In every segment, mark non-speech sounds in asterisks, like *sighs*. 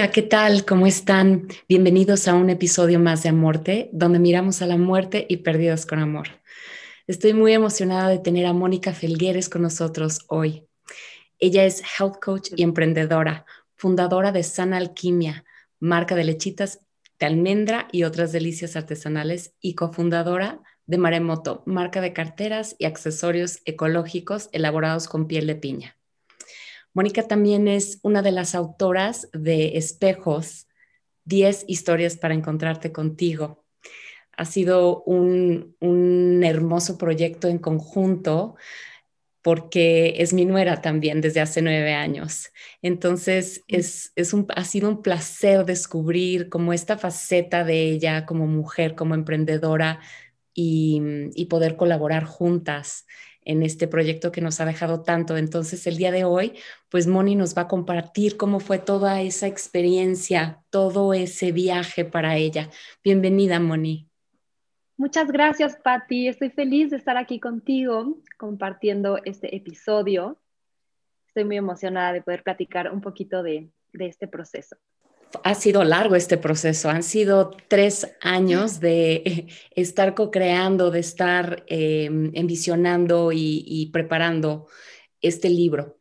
Hola, ¿qué tal? ¿Cómo están? Bienvenidos a un episodio más de Amorte, donde miramos a la muerte y perdidos con amor. Estoy muy emocionada de tener a Mónica Felgueres con nosotros hoy. Ella es health coach y emprendedora, fundadora de Sana Alquimia, marca de lechitas de almendra y otras delicias artesanales y cofundadora de Maremoto, marca de carteras y accesorios ecológicos elaborados con piel de piña. Mónica también es una de las autoras de Espejos, 10 historias para encontrarte contigo. Ha sido un, hermoso proyecto en conjunto porque es mi nuera también desde hace nueve años. Entonces, mm. es, ha sido un placer descubrir como esta faceta de ella como mujer, como emprendedora y, y poder colaborar juntas en este proyecto que nos ha dejado tanto. Entonces, el día de hoy, pues Moni nos va a compartir cómo fue toda esa experiencia, todo ese viaje para ella. Bienvenida, Moni. Muchas gracias, Patti. Estoy feliz de estar aquí contigo compartiendo este episodio. Estoy muy emocionada de poder platicar un poquito de, de este proceso ha sido largo este proceso, han sido tres años de estar co-creando, de estar em, envisionando y, preparando este libro.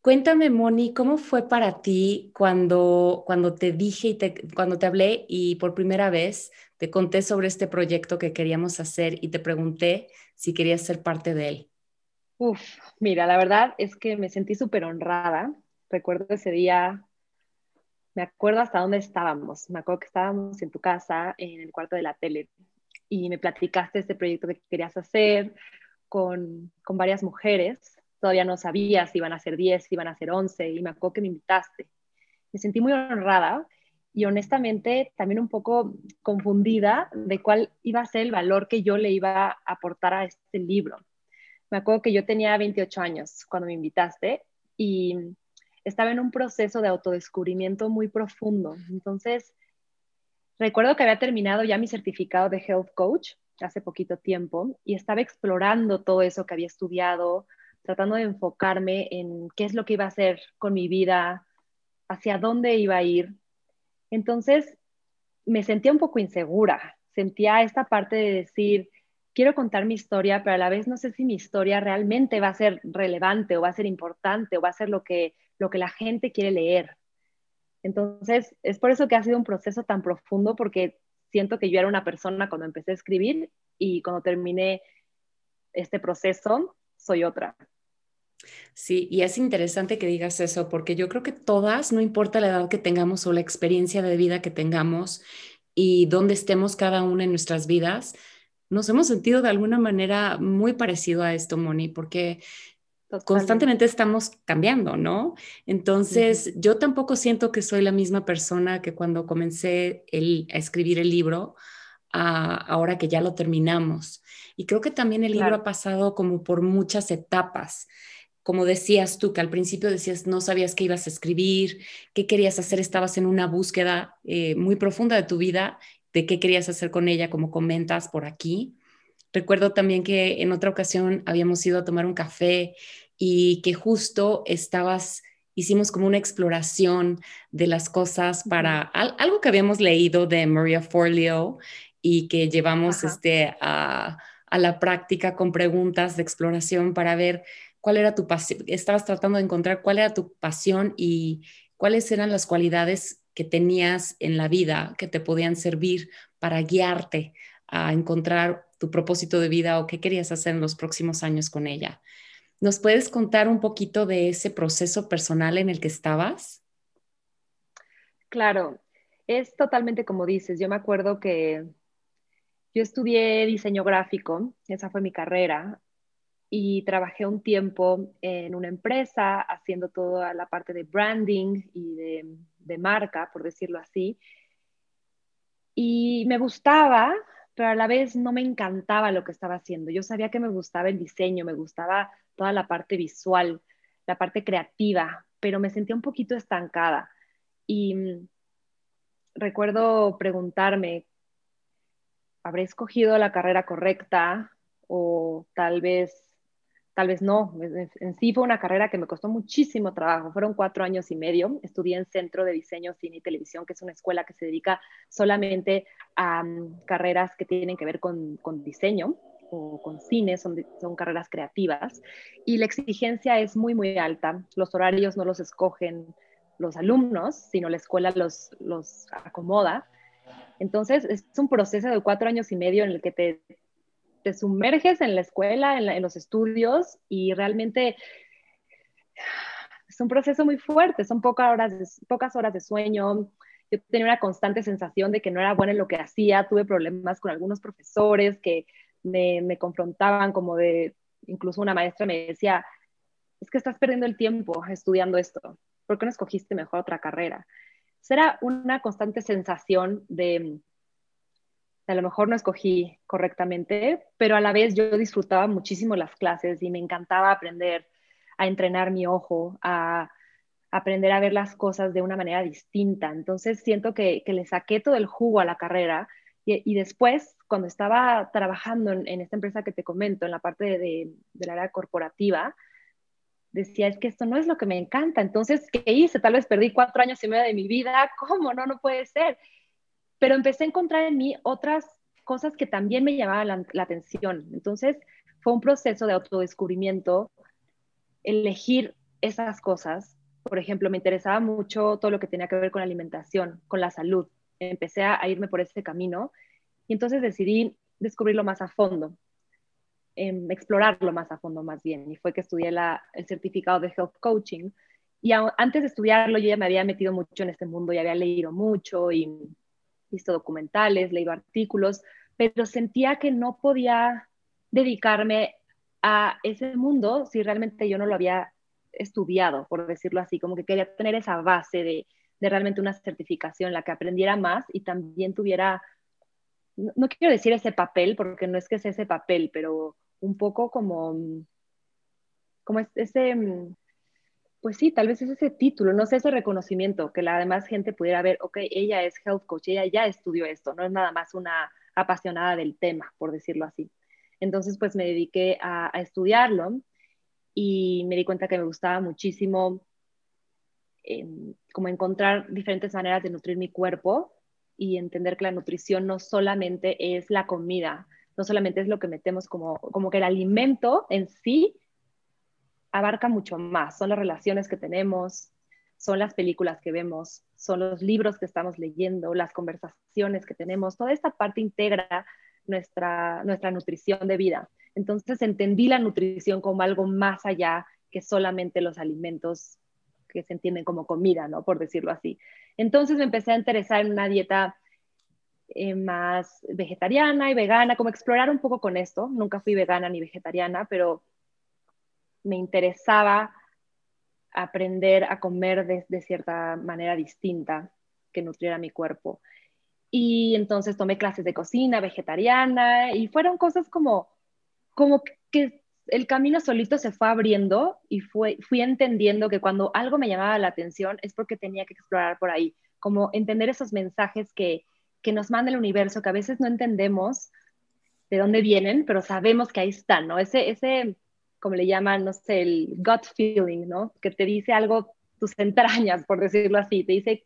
Cuéntame, Moni, ¿cómo fue para ti cuando, cuando te dije y cuando te hablé y por primera vez te conté sobre este proyecto que queríamos hacer y te pregunté si querías ser parte de él? Uf, mira, la verdad es que me sentí súper honrada. Recuerdo ese día me acuerdo hasta dónde estábamos. Me acuerdo que estábamos en tu casa, en el cuarto de la tele, y me platicaste este proyecto que querías hacer con, con varias mujeres. Todavía no sabía si iban a ser 10, si iban a ser 11, y me acuerdo que me invitaste. Me sentí muy honrada y honestamente también un poco confundida de cuál iba a ser el valor que yo le iba a aportar a este libro. Me acuerdo que yo tenía 28 años cuando me invitaste y estaba en un proceso de autodescubrimiento muy profundo. Entonces, recuerdo que había terminado ya mi certificado de Health Coach hace poquito tiempo y estaba explorando todo eso que había estudiado, tratando de enfocarme en qué es lo que iba a hacer con mi vida, hacia dónde iba a ir. Entonces, me sentía un poco insegura, sentía esta parte de decir, quiero contar mi historia, pero a la vez no sé si mi historia realmente va a ser relevante o va a ser importante o va a ser lo que lo que la gente quiere leer. Entonces, es por eso que ha sido un proceso tan profundo, porque siento que yo era una persona cuando empecé a escribir y cuando terminé este proceso, soy otra. Sí, y es interesante que digas eso, porque yo creo que todas, no importa la edad que tengamos o la experiencia de vida que tengamos y dónde estemos cada una en nuestras vidas, nos hemos sentido de alguna manera muy parecido a esto, Moni, porque constantemente estamos cambiando, ¿no? Entonces, yo tampoco siento que soy la misma persona que cuando comencé a escribir el libro, ahora que ya lo terminamos. Y creo que también el libro ha pasado como por muchas etapas. Como decías tú, que al principio decías, no sabías qué ibas a escribir, qué querías hacer, estabas en una búsqueda eh, muy profunda de tu vida, de qué querías hacer con ella, como comentas por aquí. Recuerdo también que en otra ocasión habíamos ido a tomar un café y que justo estabas, hicimos como una exploración de las cosas para algo que habíamos leído de Maria Forleo y que llevamos este, a, a la práctica con preguntas de exploración para ver cuál era tu pasión, estabas tratando de encontrar cuál era tu pasión y cuáles eran las cualidades que tenías en la vida que te podían servir para guiarte a encontrar tu propósito de vida o qué querías hacer en los próximos años con ella. ¿Nos puedes contar un poquito de ese proceso personal en el que estabas? Claro, es totalmente como dices. Yo me acuerdo que yo estudié diseño gráfico, esa fue mi carrera, y trabajé un tiempo en una empresa haciendo toda la parte de branding y de, de marca, por decirlo así. Y me gustaba, pero a la vez no me encantaba lo que estaba haciendo. Yo sabía que me gustaba el diseño, me gustaba toda la parte visual, la parte creativa, pero me sentía un poquito estancada. Y mm, recuerdo preguntarme, ¿habré escogido la carrera correcta? O tal vez, tal vez no. En sí fue una carrera que me costó muchísimo trabajo. Fueron cuatro años y medio. Estudié en Centro de Diseño, Cine y Televisión, que es una escuela que se dedica solamente a mm, carreras que tienen que ver con, con diseño o con cine, son, son carreras creativas. Y la exigencia es muy, muy alta. Los horarios no los escogen los alumnos, sino la escuela los, los acomoda. Entonces, es un proceso de cuatro años y medio en el que te te sumerges en la escuela, en, los estudios y realmente es un proceso muy fuerte, son pocas horas, de, pocas horas de sueño. Yo tenía una constante sensación de que no era buena en lo que hacía, tuve problemas con algunos profesores que me, me confrontaban como de, incluso una maestra me decía, es que estás perdiendo el tiempo estudiando esto, ¿por qué no escogiste mejor otra carrera? Era una constante sensación de, a lo mejor no escogí correctamente, pero a la vez yo disfrutaba muchísimo las clases y me encantaba aprender a entrenar mi ojo, a aprender a ver las cosas de una manera distinta. Entonces siento que, le saqué todo el jugo a la carrera y, después, cuando estaba trabajando en, esta empresa que te comento, en la parte de, del área corporativa, decía, es que esto no es lo que me encanta. Entonces, ¿qué hice? Tal vez perdí cuatro años y medio de mi vida. *laughs* ¿Cómo? No, no puede ser pero empecé a encontrar en mí otras cosas que también me llamaban la, atención. Entonces, fue un proceso de autodescubrimiento, elegir esas cosas. Por ejemplo, me interesaba mucho todo lo que tenía que ver con la alimentación, con la salud. Empecé a, irme por ese camino y entonces decidí descubrirlo más a fondo, em, explorarlo más a fondo más bien. Y fue que estudié el certificado de Health Coaching. Y antes de estudiarlo, yo ya me había metido mucho en este mundo, ya había leído mucho y visto documentales, leído artículos, pero sentía que no podía dedicarme a ese mundo si realmente yo no lo había estudiado, por decirlo así, como que quería tener esa base de, de realmente una certificación, la que aprendiera más y también tuviera, no, quiero decir ese papel, porque no es que sea ese papel, pero un poco como, como ese, pues sí, tal vez es ese título, no sé, ese reconocimiento, que la demás gente pudiera ver, ok, ella es health coach, ella ya estudió esto, no es nada más una apasionada del tema, por decirlo así. Entonces, pues me dediqué a, estudiarlo y me di cuenta que me gustaba muchísimo em, como encontrar diferentes maneras de nutrir mi cuerpo y entender que la nutrición no solamente es la comida, no solamente es lo que metemos como, como que el alimento en sí abarca mucho más. Son las relaciones que tenemos, son las películas que vemos, son los libros que estamos leyendo, las conversaciones que tenemos. Toda esta parte integra nuestra, nuestra nutrición de vida. Entonces entendí la nutrición como algo más allá que solamente los alimentos que se entienden como comida, ¿no? Por decirlo así. Entonces me empecé a interesar en una dieta eh, más vegetariana y vegana, como explorar un poco con esto. Nunca fui vegana ni vegetariana, pero me interesaba aprender a comer de, cierta manera distinta que nutriera mi cuerpo. Y entonces tomé clases de cocina vegetariana y fueron cosas como, como que el camino solito se fue abriendo y fue, fui entendiendo que cuando algo me llamaba la atención es porque tenía que explorar por ahí, como entender esos mensajes que, que nos manda el universo, que a veces no entendemos de dónde vienen, pero sabemos que ahí están, ¿no? Ese, ese, como le llaman, no sé, el gut feeling, ¿no? Que te dice algo, tus entrañas, por decirlo así, te dice,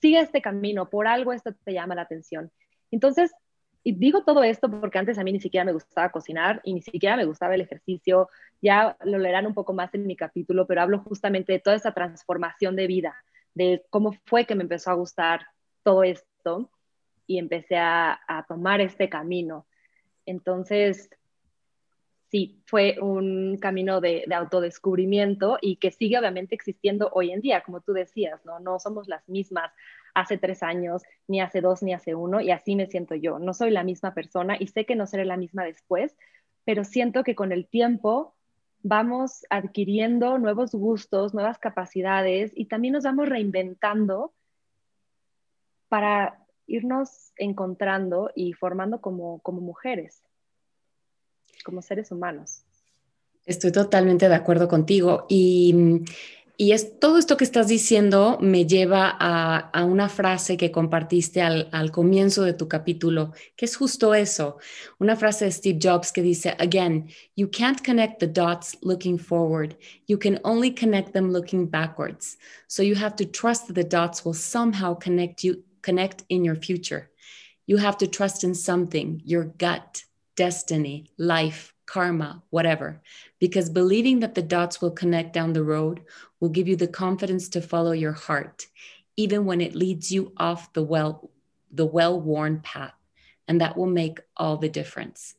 sigue este camino, por algo esto te llama la atención. Entonces, y digo todo esto porque antes a mí ni siquiera me gustaba cocinar y ni siquiera me gustaba el ejercicio, ya lo leerán un poco más en mi capítulo, pero hablo justamente de toda esa transformación de vida, de cómo fue que me empezó a gustar todo esto y empecé a, a tomar este camino. Entonces, sí, fue un camino de, autodescubrimiento y que sigue obviamente existiendo hoy en día, como tú decías, ¿no? No somos las mismas hace tres años, ni hace dos, ni hace uno, y así me siento yo. No soy la misma persona y sé que no seré la misma después, pero siento que con el tiempo vamos adquiriendo nuevos gustos, nuevas capacidades y también nos vamos reinventando para irnos encontrando y formando como, como mujeres como seres humanos. Estoy totalmente de acuerdo contigo y Y es todo esto que estás diciendo me lleva a, una frase que compartiste al, al, comienzo de tu capítulo, que es justo eso. Una frase de Steve Jobs que dice, again, you can't connect the dots looking forward. You can only connect them looking backwards. So you have to trust that the dots will somehow connect you, connect in your future. You have to trust in something, your gut, destiny, life, karma, whatever, because believing that the dots will connect down the road will give you the confidence to follow your heart, even when it leads you off the well, the well-worn path, and that will make all the difference.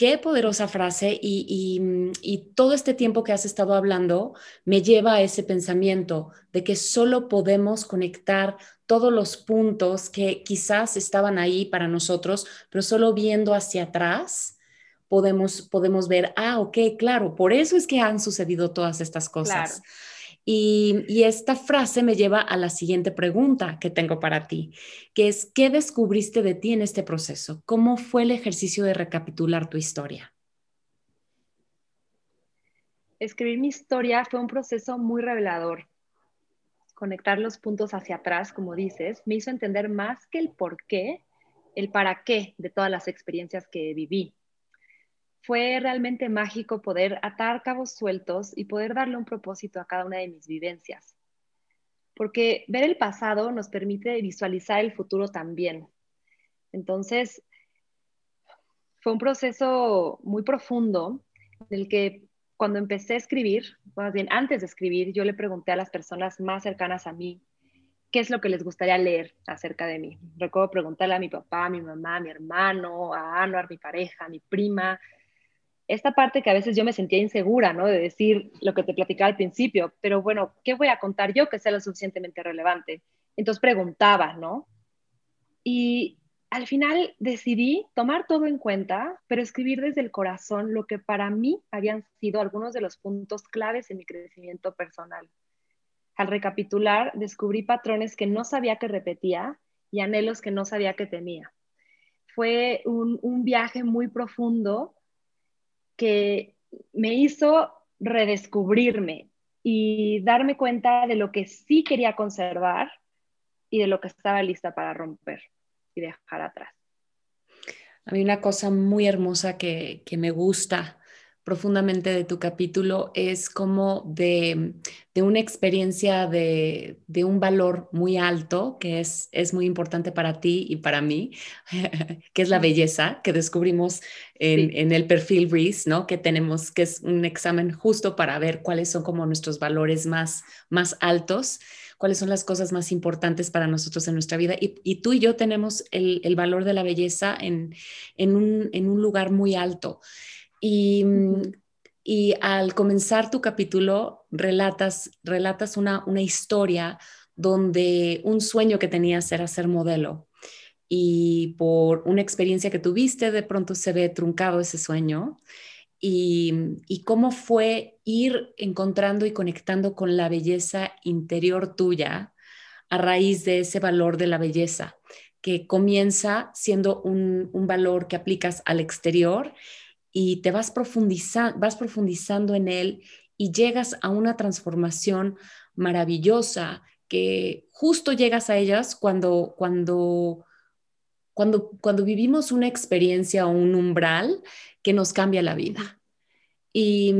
Qué poderosa frase y, todo este tiempo que has estado hablando me lleva a ese pensamiento de que solo podemos conectar todos los puntos que quizás estaban ahí para nosotros, pero solo viendo hacia atrás podemos, podemos ver, ah, ok, claro, por eso es que han sucedido todas estas cosas. Y, esta frase me lleva a la siguiente pregunta que tengo para ti, que es, ¿qué descubriste de ti en este proceso? ¿Cómo fue el ejercicio de recapitular tu historia? Escribir mi historia fue un proceso muy revelador. Conectar los puntos hacia atrás, como dices, me hizo entender más que el por qué, el para qué de todas las experiencias que viví fue realmente mágico poder atar cabos sueltos y poder darle un propósito a cada una de mis vivencias. Porque ver el pasado nos permite visualizar el futuro también. Entonces, fue un proceso muy profundo en el que cuando empecé a escribir, más bien antes de escribir, yo le pregunté a las personas más cercanas a mí qué es lo que les gustaría leer acerca de mí. Recuerdo preguntarle a mi papá, a mi mamá, a mi hermano, a Anuar, mi pareja, a mi prima, esta parte que a veces yo me sentía insegura, ¿no? De decir lo que te platicaba al principio, pero bueno, ¿qué voy a contar yo que sea lo suficientemente relevante? Entonces preguntaba, ¿no? Y al final decidí tomar todo en cuenta, pero escribir desde el corazón lo que para mí habían sido algunos de los puntos claves en mi crecimiento personal. Al recapitular, descubrí patrones que no sabía que repetía y anhelos que no sabía que tenía. Fue un, un viaje muy profundo que me hizo redescubrirme y darme cuenta de lo que sí quería conservar y de lo que estaba lista para romper y dejar atrás. A mí una cosa muy hermosa que, que me gusta profundamente de tu capítulo es como de, una experiencia de, un valor muy alto, que es, es muy importante para ti y para mí, *laughs* que es la belleza que descubrimos en, el perfil Reese, ¿no? Que tenemos, que es un examen justo para ver cuáles son como nuestros valores más, más altos cuáles son las cosas más importantes para nosotros en nuestra vida. Y, tú y yo tenemos el, valor de la belleza en, en, un, en un lugar muy alto. Y, y al comenzar tu capítulo, relatas, relatas una, una historia donde un sueño que tenías era ser modelo y por una experiencia que tuviste, de pronto se ve truncado ese sueño. Y, y, cómo fue ir encontrando y conectando con la belleza interior tuya a raíz de ese valor de la belleza, que comienza siendo un, un valor que aplicas al exterior y te vas, vas profundizando en él y llegas a una transformación maravillosa que justo llegas a ellas cuando, cuando, cuando, cuando vivimos una experiencia o un umbral que nos cambia la vida. Y,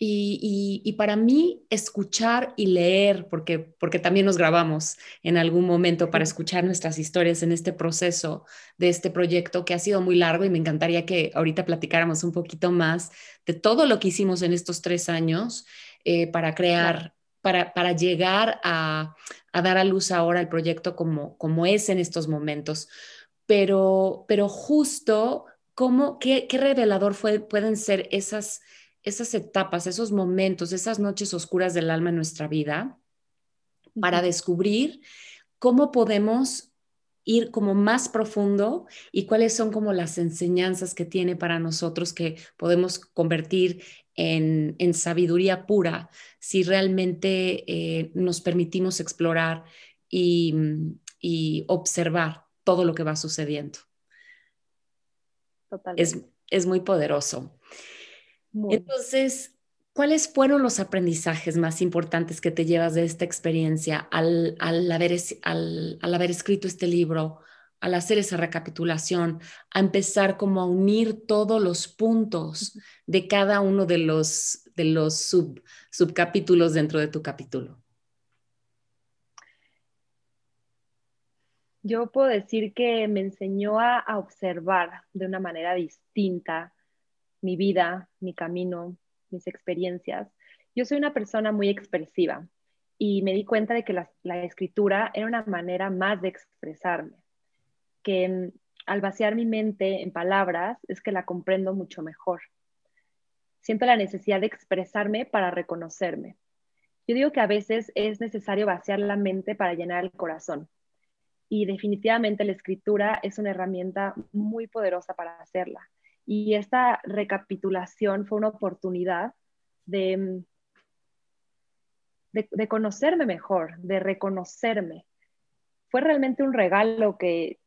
mm, y, para mí, escuchar y leer, porque, porque también nos grabamos en algún momento para escuchar nuestras historias en este proceso de este proyecto que ha sido muy largo y me encantaría que ahorita platicáramos un poquito más de todo lo que hicimos en estos tres años eh, para crear, para, para llegar a, a, dar a luz ahora el proyecto como, como es en estos momentos. Pero, pero justo, cómo, qué, qué revelador fue, pueden ser esas esas etapas, esos momentos, esas noches oscuras del alma en nuestra vida para descubrir cómo podemos ir como más profundo y cuáles son como las enseñanzas que tiene para nosotros que podemos convertir en, sabiduría pura si realmente eh, nos permitimos explorar y, y, observar todo lo que va sucediendo. Es, es muy poderoso. Entonces, ¿Cuáles fueron los aprendizajes más importantes que te llevas de esta experiencia al, haber, al, haber escrito este libro, al hacer esa recapitulación, a empezar como a unir todos los puntos de cada uno de los, de los sub, subcapítulos dentro de tu capítulo? Yo puedo decir que me enseñó a, a observar de una manera distinta mi vida, mi camino, mis experiencias. Yo soy una persona muy expresiva y me di cuenta de que la, escritura era una manera más de expresarme, que al vaciar mi mente en palabras es que la comprendo mucho mejor. Siento la necesidad de expresarme para reconocerme. Yo digo que a veces es necesario vaciar la mente para llenar el corazón. Y definitivamente la escritura es una herramienta muy poderosa para hacerla. Y esta recapitulación fue una oportunidad de, de, conocerme mejor, de reconocerme. Fue realmente un regalo que,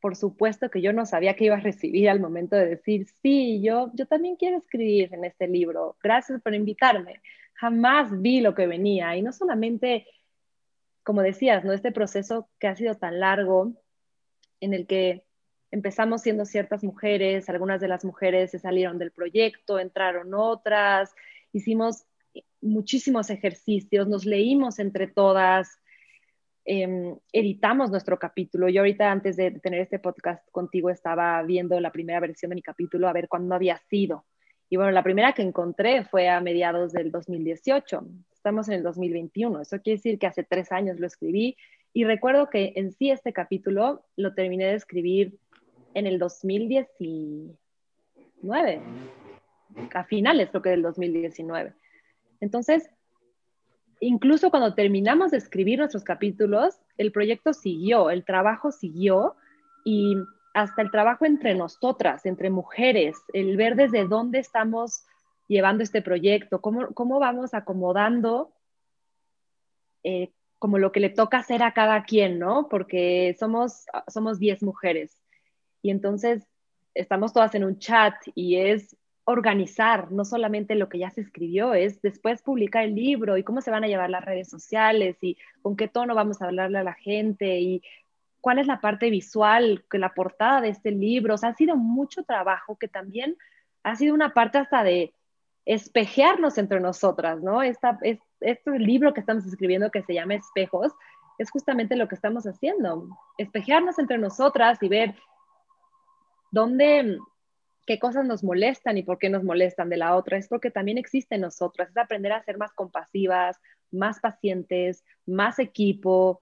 por supuesto, que yo no sabía que iba a recibir al momento de decir, sí, yo, yo también quiero escribir en este libro. Gracias por invitarme. Jamás vi lo que venía. Y no solamente, como decías, ¿no? este proceso que ha sido tan largo, en el que empezamos siendo ciertas mujeres, algunas de las mujeres se salieron del proyecto, entraron otras, hicimos muchísimos ejercicios, nos leímos entre todas, em, editamos nuestro capítulo. Yo ahorita antes de tener este podcast contigo estaba viendo la primera versión de mi capítulo a ver cuándo había sido. Y bueno, la primera que encontré fue a mediados del 2018. Estamos en el 2021. Eso quiere decir que hace tres años lo escribí. Y recuerdo que en sí este capítulo lo terminé de escribir en el 2019, a finales creo que del 2019. Entonces, incluso cuando terminamos de escribir nuestros capítulos, el proyecto siguió, el trabajo siguió y hasta el trabajo entre nosotras, entre mujeres, el ver desde dónde estamos llevando este proyecto, cómo, cómo vamos acomodando eh, como lo que le toca hacer a cada quien, ¿no? Porque somos, somos 10 mujeres y entonces estamos todas en un chat y es organizar no solamente lo que ya se escribió, es después publicar el libro y cómo se van a llevar las redes sociales y con qué tono vamos a hablarle a la gente y cuál es la parte visual, que la portada de este libro. O sea, ha sido mucho trabajo que también ha sido una parte hasta de espejearnos entre nosotras, ¿no? Esta, es, este libro que estamos escribiendo que se llama Espejos es justamente lo que estamos haciendo, espejearnos entre nosotras y ver dónde, qué cosas nos molestan y por qué nos molestan de la otra, es porque también existe en nosotras, es aprender a ser más compasivas, más pacientes, más equipo.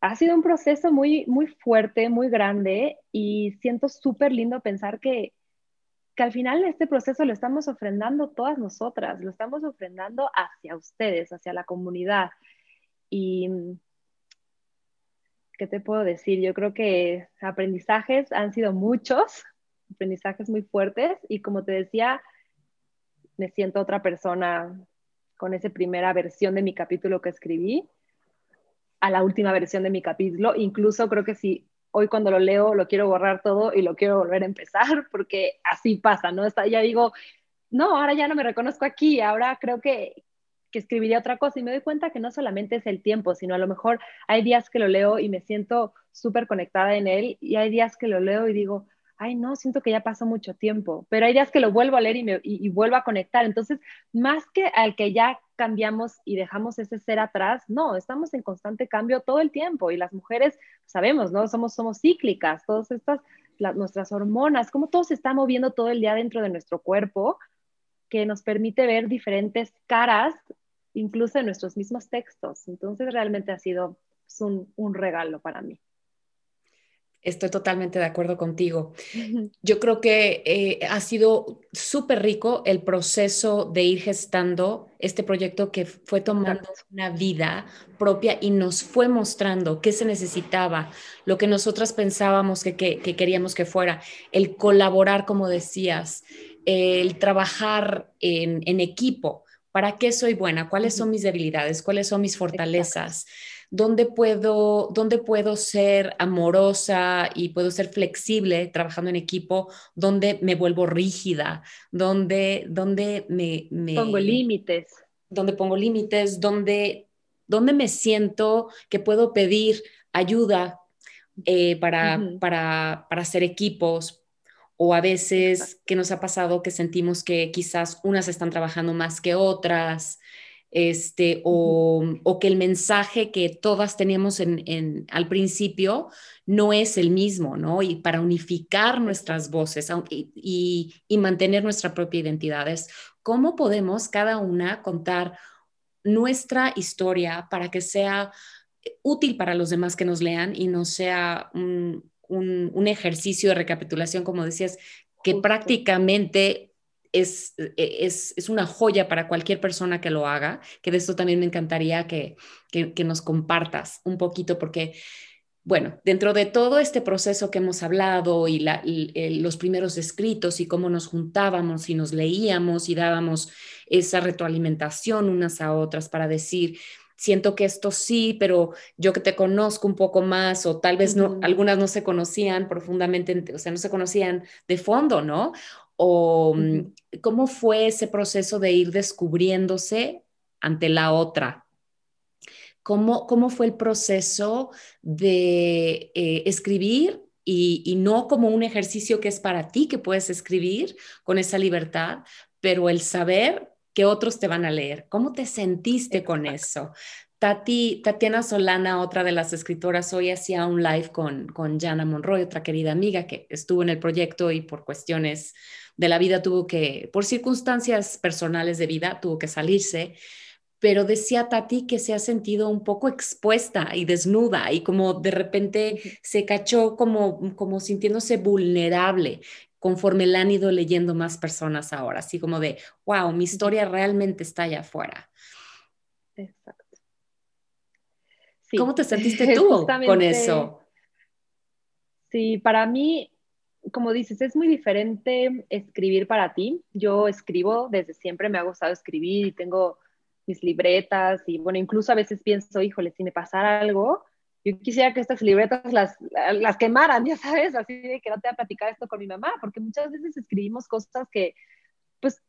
Ha sido un proceso muy, muy fuerte, muy grande y siento súper lindo pensar que, que al final este proceso lo estamos ofrendando todas nosotras, lo estamos ofrendando hacia ustedes, hacia la comunidad. Y ¿qué te puedo decir? Yo creo que aprendizajes han sido muchos, aprendizajes muy fuertes y como te decía, me siento otra persona con esa primera versión de mi capítulo que escribí a la última versión de mi capítulo. Incluso creo que si hoy cuando lo leo lo quiero borrar todo y lo quiero volver a empezar porque así pasa, ¿no? Está, ya digo, no, ahora ya no me reconozco aquí, ahora creo que, que escribiría otra cosa y me doy cuenta que no solamente es el tiempo, sino a lo mejor hay días que lo leo y me siento súper conectada en él y hay días que lo leo y digo, ay, no, siento que ya pasó mucho tiempo, pero hay días que lo vuelvo a leer y, me, y, vuelvo a conectar. Entonces, más que al que ya cambiamos y dejamos ese ser atrás, no, estamos en constante cambio todo el tiempo y las mujeres sabemos, ¿no? Somos, somos cíclicas, todas estas, nuestras hormonas, como todo se está moviendo todo el día dentro de nuestro cuerpo, que nos permite ver diferentes caras, incluso en nuestros mismos textos. Entonces realmente ha sido pues, un, regalo para mí. Estoy totalmente de acuerdo contigo. *laughs* Yo creo que eh, ha sido súper rico el proceso de ir gestando este proyecto que fue tomando una vida propia y nos fue mostrando qué se necesitaba, lo que nosotras pensábamos que queríamos que fuera, el colaborar, como decías, el trabajar en, equipo. ¿Para qué soy buena? ¿Cuáles son mis debilidades? ¿Cuáles son mis fortalezas? dónde puedo, dónde puedo ser amorosa y puedo ser flexible trabajando en equipo, dónde me vuelvo rígida, dónde, dónde me, Pongo límites. Dónde pongo límites, dónde, dónde me siento que puedo pedir ayuda eh, para, para, para hacer equipos, o a veces que nos ha pasado que sentimos que quizás unas están trabajando más que otras, este, o, que el mensaje que todas teníamos en, al principio no es el mismo, ¿no? Y para unificar nuestras voces y, y, mantener nuestra propia identidad es cómo podemos cada una contar nuestra historia para que sea útil para los demás que nos lean y no sea un, un, ejercicio de recapitulación, como decías, que prácticamente es, e, es, es, una joya para cualquier persona que lo haga, que de esto también me encantaría que, que, nos compartas un poquito, porque, bueno, dentro de todo este proceso que hemos hablado y, la, los primeros escritos y cómo nos juntábamos y nos leíamos y dábamos esa retroalimentación unas a otras para decir, siento que esto sí, pero yo que te conozco un poco más, o tal vez no, algunas no se conocían profundamente, o sea, no se conocían de fondo, ¿no? O mm, cómo fue ese proceso de ir descubriéndose ante la otra. ¿Cómo, cómo fue el proceso de eh, escribir y, y, no como un ejercicio que es para ti, que puedes escribir con esa libertad, pero el saber que otros te van a leer. ¿Cómo te sentiste con eso? Tati, Tatiana Solana, otra de las escritoras, hoy hacía un live con, con Jana Monroy, otra querida amiga que estuvo en el proyecto y por cuestiones de la vida tuvo que, por circunstancias personales de vida, tuvo que salirse. Pero decía Tati que se ha sentido un poco expuesta y desnuda y como de repente se cachó como, como sintiéndose vulnerable conforme la han ido leyendo más personas ahora, así como de, wow, mi historia realmente está allá afuera. Exacto. ¿Cómo te sentiste *laughs* tú con eso? Sí, para mí, como dices, es muy diferente escribir para ti. Yo escribo desde siempre, me ha gustado escribir y tengo mis libretas y bueno, incluso a veces pienso, híjole, si me pasara algo, yo quisiera que estas libretas las, las quemaran, ya sabes, así de que no te voy a platicar esto con mi mamá, porque muchas veces escribimos cosas que, pues,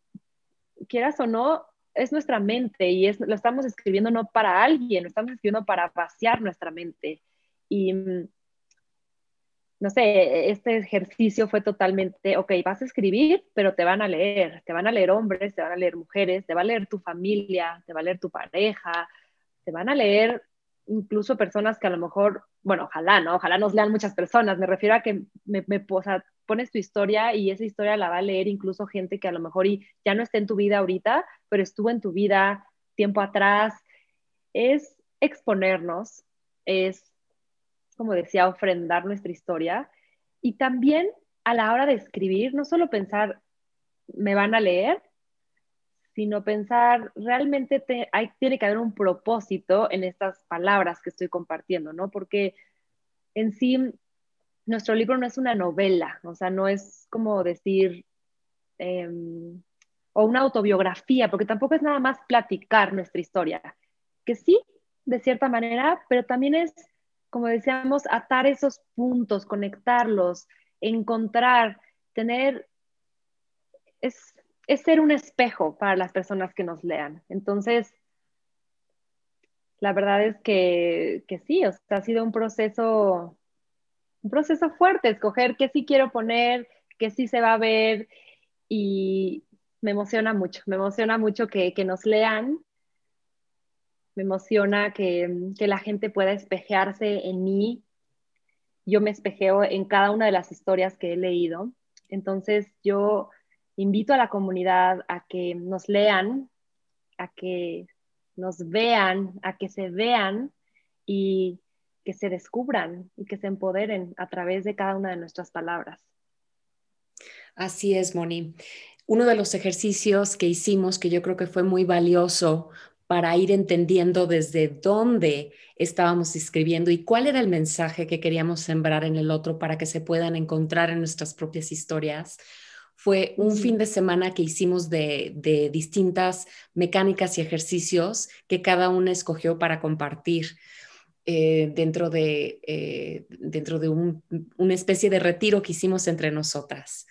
quieras o no, es nuestra mente y es, lo estamos escribiendo no para alguien, lo estamos escribiendo para vaciar nuestra mente. Y, no sé, este ejercicio fue totalmente, ok, vas a escribir, pero te van a leer, te van a leer hombres, te van a leer mujeres, te va a leer tu familia, te va a leer tu pareja, te van a leer incluso personas que a lo mejor, bueno, ojalá, ¿no? Ojalá nos lean muchas personas, me refiero a que me, me o sea, pones tu historia y esa historia la va a leer incluso gente que a lo mejor y ya no está en tu vida ahorita, pero estuvo en tu vida tiempo atrás. Es exponernos, es, como decía, ofrendar nuestra historia y también a la hora de escribir, no solo pensar, me van a leer, sino pensar, realmente tiene que haber un propósito en estas palabras que estoy compartiendo, ¿no? Porque en sí, nuestro libro no es una novela, o sea, no es como decir, em, o una autobiografía, porque tampoco es nada más platicar nuestra historia, que sí, de cierta manera, pero también es, como decíamos, atar esos puntos, conectarlos, encontrar, tener, es, es ser un espejo para las personas que nos lean. Entonces, la verdad es que, sí, o sea, ha sido un proceso, un proceso fuerte, escoger qué sí quiero poner, qué sí se va a ver y me emociona mucho, me emociona mucho que, nos lean, me emociona que, que la gente pueda espejearse en mí, yo me espejeo en cada una de las historias que he leído, entonces yo invito a la comunidad a que nos lean, a que nos vean, a que se vean y que se descubran y que se empoderen a través de cada una de nuestras palabras. Así es, Moni. Uno de los ejercicios que hicimos que yo creo que fue muy valioso para ir entendiendo desde dónde estábamos escribiendo y cuál era el mensaje que queríamos sembrar en el otro para que se puedan encontrar en nuestras propias historias, fue un fin de semana que hicimos de, distintas mecánicas y ejercicios que cada una escogió para compartir. eh, dentro de, eh, dentro de una especie de retiro que hicimos entre nosotras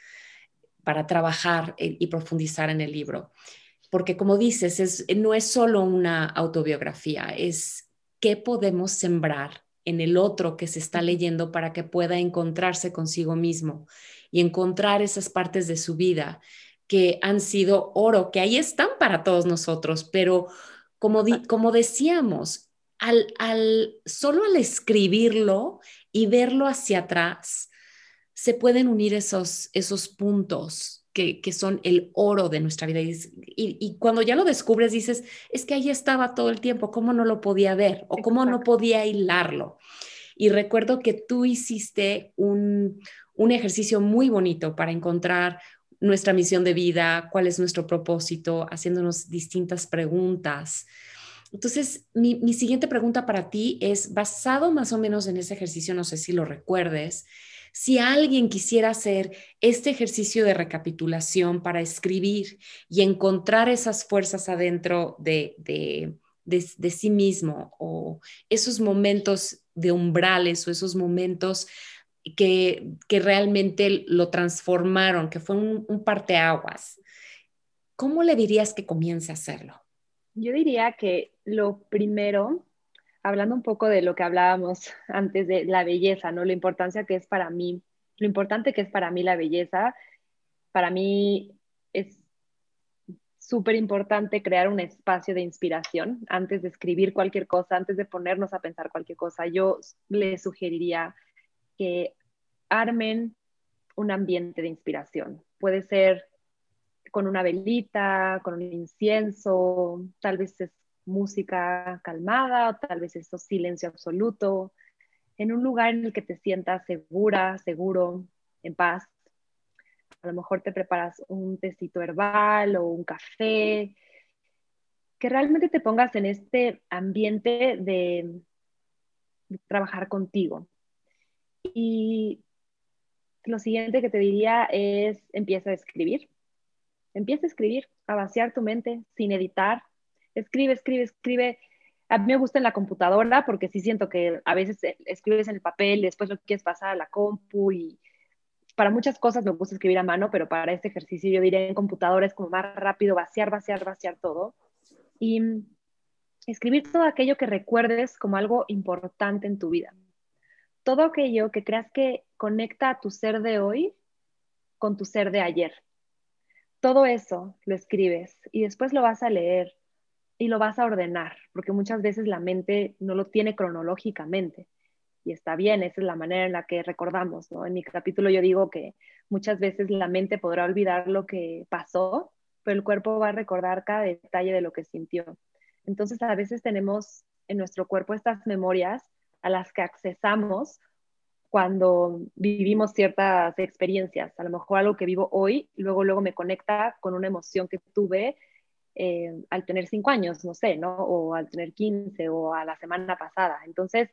para trabajar y profundizar en el libro. Porque como dices, es, no es solo una autobiografía, es qué podemos sembrar en el otro que se está leyendo para que pueda encontrarse consigo mismo y encontrar esas partes de su vida que han sido oro, que ahí están para todos nosotros, pero como, como decíamos, al, solo al escribirlo y verlo hacia atrás, se pueden unir esos, esos puntos que, son el oro de nuestra vida. Y, cuando ya lo descubres, dices, es que ahí estaba todo el tiempo, ¿cómo no lo podía ver? O cómo no podía hilarlo. Y recuerdo que tú hiciste un, un ejercicio muy bonito para encontrar nuestra misión de vida, cuál es nuestro propósito, haciéndonos distintas preguntas. Entonces, mi, siguiente pregunta para ti es, basado más o menos en ese ejercicio, no sé si lo recuerdes, si alguien quisiera hacer este ejercicio de recapitulación para escribir y encontrar esas fuerzas adentro de, de, sí mismo o esos momentos de umbrales o esos momentos que, que realmente lo transformaron, que fue un, un parteaguas, ¿cómo le dirías que comience a hacerlo? Yo diría que lo primero, hablando un poco de lo que hablábamos antes de la belleza, ¿no? La importancia que es para mí, lo importante que es para mí la belleza, para mí es súper importante crear un espacio de inspiración antes de escribir cualquier cosa, antes de ponernos a pensar cualquier cosa. Yo les sugeriría que armen un ambiente de inspiración. Puede ser con una velita, con un incienso, tal vez es música calmada o tal vez es silencio absoluto, en un lugar en el que te sientas segura, seguro, en paz. A lo mejor te preparas un tecito herbal o un café, que realmente te pongas en este ambiente de, trabajar contigo. Y lo siguiente que te diría es empieza a escribir Empieza a escribir, a vaciar tu mente sin editar. Escribe, escribe, escribe. A mí me gusta en la computadora porque sí siento que a veces escribes en el papel después lo quieres pasar a la compu y para muchas cosas me gusta escribir a mano, pero para este ejercicio yo diría en computadora es como más rápido vaciar, vaciar, vaciar todo. Y escribir todo aquello que recuerdes como algo importante en tu vida. Todo aquello que creas que conecta a tu ser de hoy con tu ser de ayer todo eso lo escribes y después lo vas a leer y lo vas a ordenar, porque muchas veces la mente no lo tiene cronológicamente. Y está bien, esa es la manera en la que recordamos, ¿no? En mi capítulo yo digo que muchas veces la mente podrá olvidar lo que pasó, pero el cuerpo va a recordar cada detalle de lo que sintió. Entonces a veces tenemos en nuestro cuerpo estas memorias a las que accesamos cuando vivimos ciertas experiencias. A lo mejor algo que vivo hoy, luego, luego me conecta con una emoción que tuve eh, al tener cinco años, no sé, ¿no? O al tener 15 o a la semana pasada. Entonces,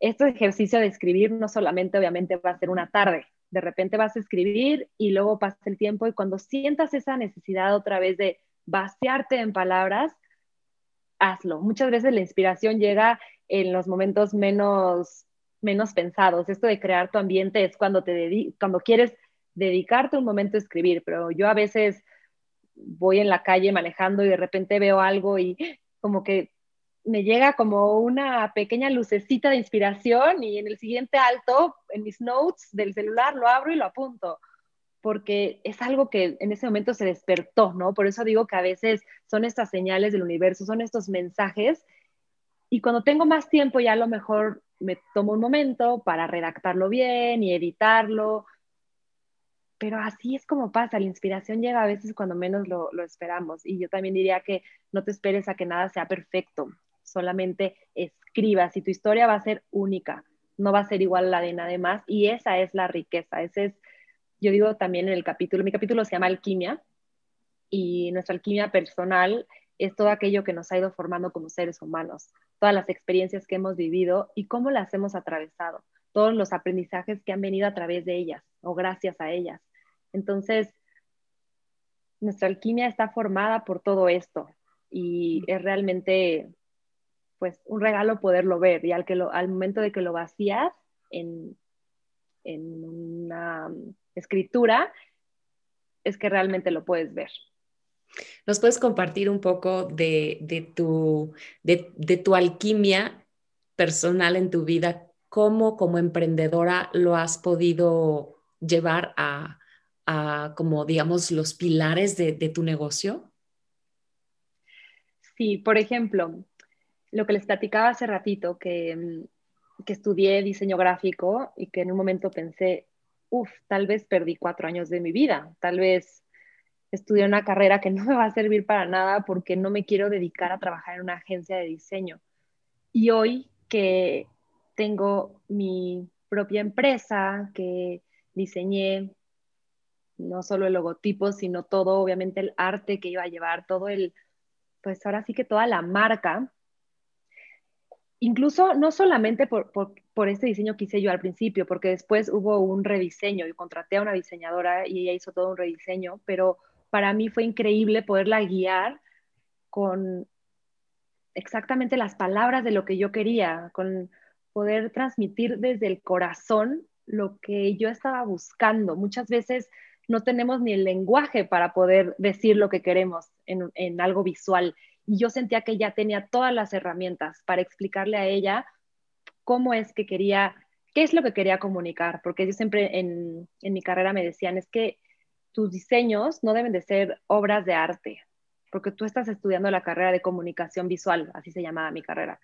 este ejercicio de escribir no solamente obviamente va a ser una tarde, de repente vas a escribir y luego pasa el tiempo y cuando sientas esa necesidad otra vez de vaciarte en palabras, hazlo. Muchas veces la inspiración llega en los momentos menos menos pensados. Esto de crear tu ambiente es cuando, te cuando quieres dedicarte un momento a escribir, pero yo a veces voy en la calle manejando y de repente veo algo y como que me llega como una pequeña lucecita de inspiración y en el siguiente alto, en mis notes del celular, lo abro y lo apunto, porque es algo que en ese momento se despertó, ¿no? Por eso digo que a veces son estas señales del universo, son estos mensajes y cuando tengo más tiempo ya a lo mejor me tomo un momento para redactarlo bien y editarlo. Pero así es como pasa, la inspiración llega a veces cuando menos lo, esperamos. Y yo también diría que no te esperes a que nada sea perfecto, solamente escribas y tu historia va a ser única, no va a ser igual a la de nadie más. Y esa es la riqueza, ese es, yo digo también en el capítulo, mi capítulo se llama Alquimia y nuestra alquimia personal es todo aquello que nos ha ido formando como seres humanos todas las experiencias que hemos vivido y cómo las hemos atravesado, todos los aprendizajes que han venido a través de ellas o gracias a ellas. Entonces, nuestra alquimia está formada por todo esto y es realmente pues un regalo poderlo ver y al, que lo, al momento de que lo vacías en, en una escritura, es que realmente lo puedes ver. ¿Nos puedes compartir un poco de, de tu, de, tu alquimia personal en tu vida? ¿Cómo como emprendedora lo has podido llevar a, a como, digamos, los pilares de, tu negocio? Sí, por ejemplo, lo que les platicaba hace ratito, que, que estudié diseño gráfico y que en un momento pensé, uff, tal vez perdí cuatro años de mi vida, tal vez estudié una carrera que *laughs* no me va a servir para nada porque no me quiero dedicar a trabajar en una agencia de diseño. Y hoy que tengo mi propia empresa, que diseñé no solo el logotipo, sino todo, obviamente, el arte que iba a llevar, todo el, pues ahora sí que toda la marca. Incluso no solamente por, por, por este diseño que hice yo al principio, porque después hubo un rediseño y contraté a una diseñadora y ella hizo todo un rediseño, pero para mí fue increíble poderla guiar con exactamente las palabras de lo que yo quería, con poder transmitir desde el corazón lo que yo estaba buscando. Muchas veces no tenemos ni el lenguaje para poder decir lo que queremos en, algo visual. Y yo sentía que ella tenía todas las herramientas para explicarle a ella cómo es que quería, qué es lo que quería comunicar, porque yo siempre en, en mi carrera me decían, es que tus diseños no deben de ser obras de arte, porque tú estás estudiando la carrera de comunicación visual, así se llamaba mi carrera.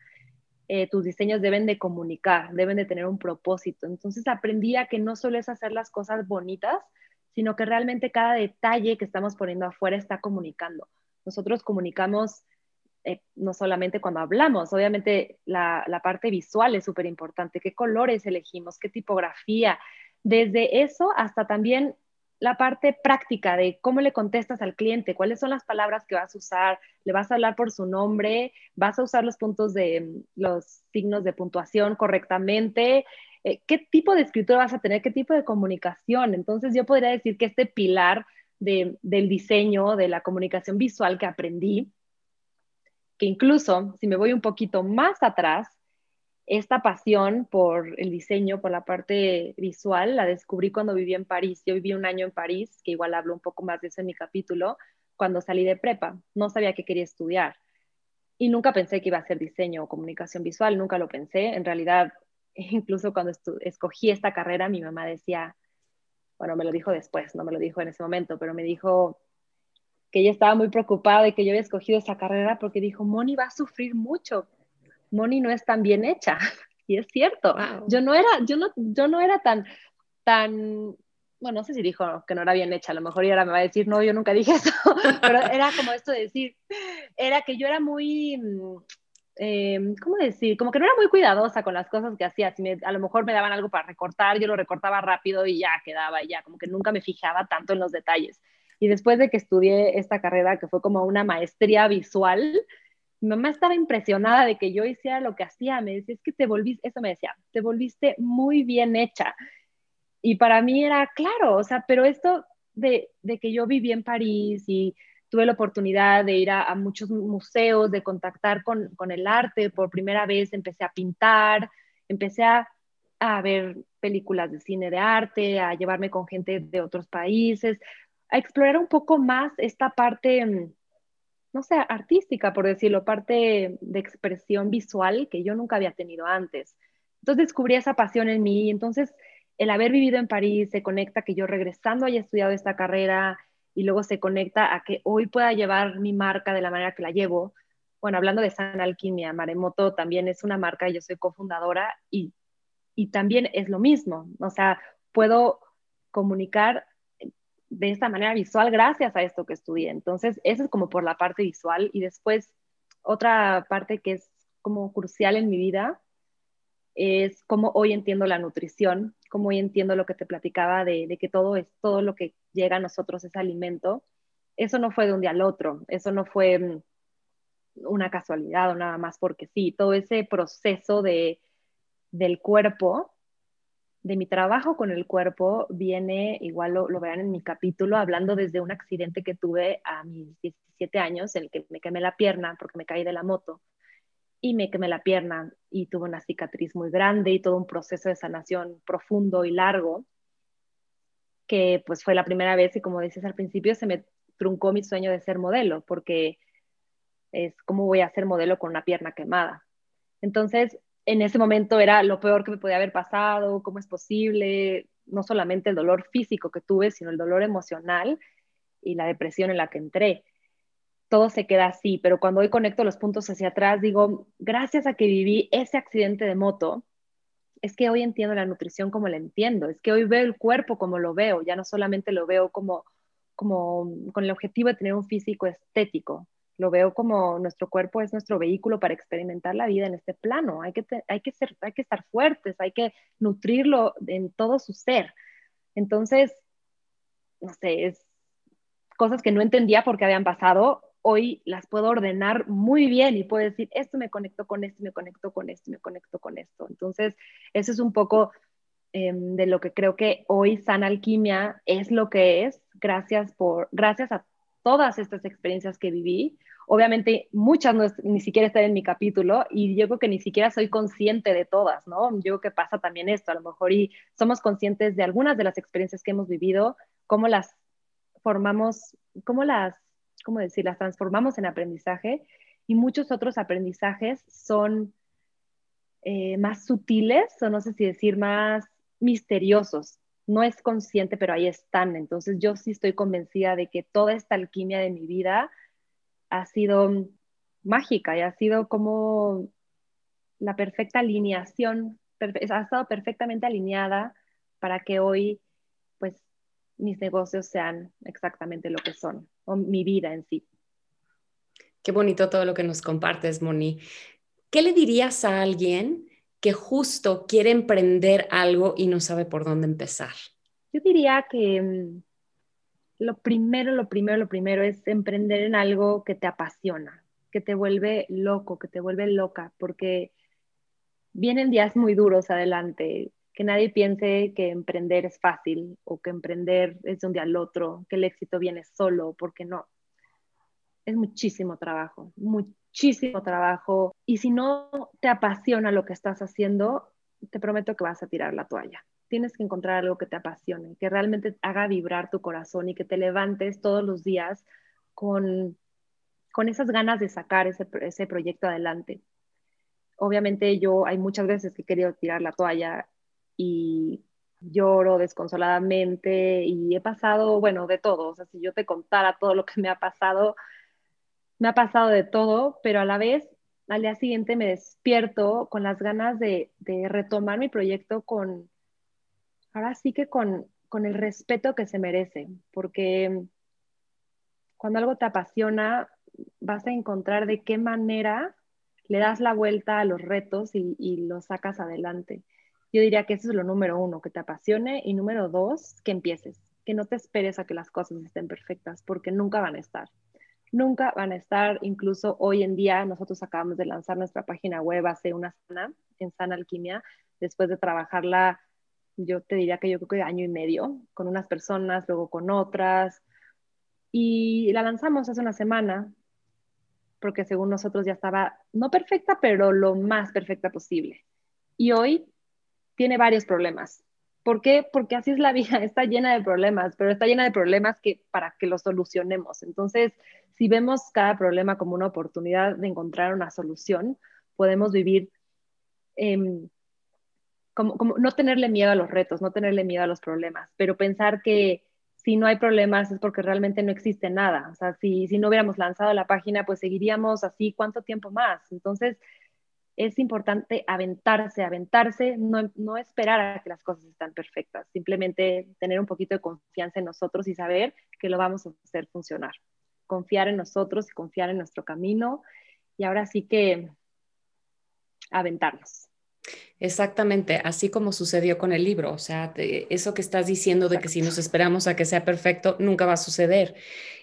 Eh, tus diseños deben de comunicar, deben de tener un propósito. Entonces aprendí a que no solo es hacer las cosas bonitas, sino que realmente cada detalle que estamos poniendo afuera está comunicando. Nosotros comunicamos eh, no solamente cuando hablamos, obviamente la, la parte visual es súper importante, qué colores elegimos, qué tipografía, desde eso hasta también la parte práctica de cómo le contestas al cliente, cuáles son las palabras que vas a usar, le vas a hablar por su nombre, vas a usar los puntos de los signos de puntuación correctamente, eh, qué tipo de escritura vas a tener, qué tipo de comunicación. Entonces yo podría decir que este pilar del diseño, de la comunicación visual que aprendí, que incluso si me voy un poquito más atrás, esta pasión por el diseño, por la parte visual, la descubrí cuando viví en París. Yo viví un año en París, que igual hablo un poco más de eso en mi capítulo, cuando salí de prepa. No sabía qué quería estudiar. Y nunca pensé que iba a ser diseño o comunicación visual, nunca lo pensé. En realidad, *laughs* incluso cuando escogí esta carrera, mi mamá decía, bueno, me lo dijo después, no me lo dijo en ese momento, pero me dijo que ella estaba muy preocupada de que yo había escogido esa carrera porque dijo, Moni va a sufrir mucho Moni no es tan bien hecha. *laughs* Y es cierto, yo no era, yo no, yo no era tan, tan, bueno, no sé si dijo que no era bien hecha, a lo mejor ahora me va a decir, no, yo nunca dije eso, *laughs* pero era como esto de decir, era que yo era muy, mm, em, ¿cómo decir? Como que no era muy cuidadosa con las cosas que hacía. Si a lo mejor me daban algo para recortar, yo lo recortaba rápido y ya quedaba, y ya, como que nunca me fijaba tanto en los detalles. Y después de que estudié esta carrera, que fue como una maestría visual, mi mamá estaba impresionada de que yo hiciera lo que hacía, me decía, es que te volviste, eso me decía, te volviste muy bien hecha. Y para mí era claro, o sea, pero esto de, de que yo viví en París y tuve la oportunidad de ir a, muchos museos, de contactar con, con, el arte por primera vez, empecé a pintar, empecé a, a ver películas de cine de arte, a llevarme con gente de otros países, a explorar un poco más esta parte mm, no sé, artística, por decirlo, parte de expresión visual que yo nunca había tenido antes. Entonces descubrí esa pasión en mí y entonces el haber vivido en París se conecta que yo regresando haya estudiado esta carrera y luego se conecta a que hoy pueda llevar mi marca de la manera que la llevo. Bueno, hablando de San Alquimia, Maremoto también es una marca, yo soy cofundadora y, y también es lo mismo. O sea, puedo comunicar de esta manera visual gracias a esto que estudié. Entonces, eso es como por la parte visual. Y después, otra parte que es como crucial en mi vida es cómo hoy entiendo la nutrición, cómo hoy entiendo lo que te platicaba de, que todo es todo lo que llega a nosotros es alimento. Eso no fue de un día al otro, eso no fue mm, una casualidad o nada más porque sí, todo ese proceso de, del cuerpo de mi trabajo con el cuerpo viene, igual lo, verán en mi capítulo, hablando desde un accidente que tuve a mis 17 años, en el que me quemé la pierna porque me caí de la moto. y me quemé la pierna y tuve una cicatriz muy grande y todo un proceso de sanación profundo y largo, que pues fue la primera vez y como dices al principio, se me truncó mi sueño de ser modelo, porque es como voy a ser modelo con una pierna quemada. Entonces, en ese momento era lo peor que me podía haber pasado, cómo es posible, no solamente el dolor físico que tuve, sino el dolor emocional y la depresión en la que entré. Todo se queda así, pero cuando hoy conecto los puntos hacia atrás, digo, gracias a que viví ese accidente de moto, es que hoy entiendo la nutrición como la entiendo, es que hoy veo el cuerpo como lo veo, ya no solamente lo veo como, como con el objetivo de tener un físico estético, lo veo como nuestro cuerpo es nuestro vehículo para experimentar la vida en este plano. Hay que, hay que, ser, hay que estar fuertes, hay que nutrirlo en todo su ser. Entonces, no sé, es cosas que no entendía porque habían pasado, hoy las puedo ordenar muy bien y puedo decir, esto me conecto con esto, me conecto con esto, me conecto con esto. Entonces, eso es un poco em, de lo que creo que hoy Sana Alquimia es lo que es, gracias, por, gracias a todas estas experiencias que viví. Obviamente muchas no ni siquiera están en mi capítulo y yo creo que ni siquiera soy consciente de todas, ¿no? Yo creo que pasa también esto, a lo mejor y somos conscientes de algunas de las experiencias que hemos vivido, cómo las formamos, cómo las, cómo decir, las transformamos en aprendizaje y muchos otros aprendizajes son eh, más sutiles o no sé si decir más misteriosos, no es consciente, pero ahí están. Entonces yo sí estoy convencida de que toda esta alquimia de mi vida ha sido mágica y ha sido como la perfecta alineación, ha estado perfectamente alineada para que hoy pues mis negocios sean exactamente lo que son, o mi vida en sí. Qué bonito todo lo que nos compartes, Moni. ¿Qué le dirías a alguien que justo quiere emprender algo y no sabe por dónde empezar? Yo diría que mm, lo primero, lo primero, lo primero es emprender en algo que te apasiona, que te vuelve loco, que te vuelve loca, porque vienen días muy duros adelante, que nadie piense que emprender es fácil o que emprender es de un día al otro, que el éxito viene solo, porque no. Es muchísimo trabajo, muchísimo trabajo. Y si no te apasiona lo que estás haciendo, te prometo que vas a tirar la toalla. Tienes que encontrar algo que te apasione, que realmente haga vibrar tu corazón y que te levantes todos los días con, con esas ganas de sacar ese, ese proyecto adelante. Obviamente yo hay muchas veces que he querido tirar la toalla y lloro desconsoladamente y he pasado, bueno, de todo. O sea, si yo te contara todo lo que me ha pasado, me ha pasado de todo, pero a la vez al día siguiente me despierto con las ganas de, retomar mi proyecto con, ahora sí que con, el respeto que se merece, porque cuando algo te apasiona, vas a encontrar de qué manera le das la vuelta a los retos y, y los sacas adelante. Yo diría que eso es lo número uno, que te apasione y número dos, que empieces, que no te esperes a que las cosas estén perfectas, porque nunca van a estar nunca van a estar, incluso hoy en día, nosotros acabamos de lanzar nuestra página web hace una semana en Sana Alquimia, después de trabajarla, yo te diría que yo creo que año y medio, con unas personas, luego con otras, y la lanzamos hace una semana, porque según nosotros ya estaba, no perfecta, pero lo más perfecta posible. Y hoy tiene varios problemas. ¿Por qué? Porque así es la vida, *laughs* está llena de problemas, pero está llena de problemas que para que los solucionemos. Entonces, si vemos cada problema como una oportunidad de encontrar una solución, podemos vivir em, como, no tenerle miedo a los retos, no tenerle miedo a los problemas, pero pensar que si no hay problemas es porque realmente no existe nada. O sea, si, si no hubiéramos lanzado la página, pues seguiríamos así cuánto tiempo más. Entonces, es importante aventarse, aventarse, no, no, esperar a que las cosas estén perfectas, simplemente tener un poquito de confianza en nosotros y saber que lo vamos a hacer funcionar confiar en nosotros y confiar en nuestro camino y ahora sí que aventarnos. Exactamente, así como sucedió con el libro, o sea, eso que estás diciendo de que si nos esperamos a que sea perfecto, nunca va a suceder.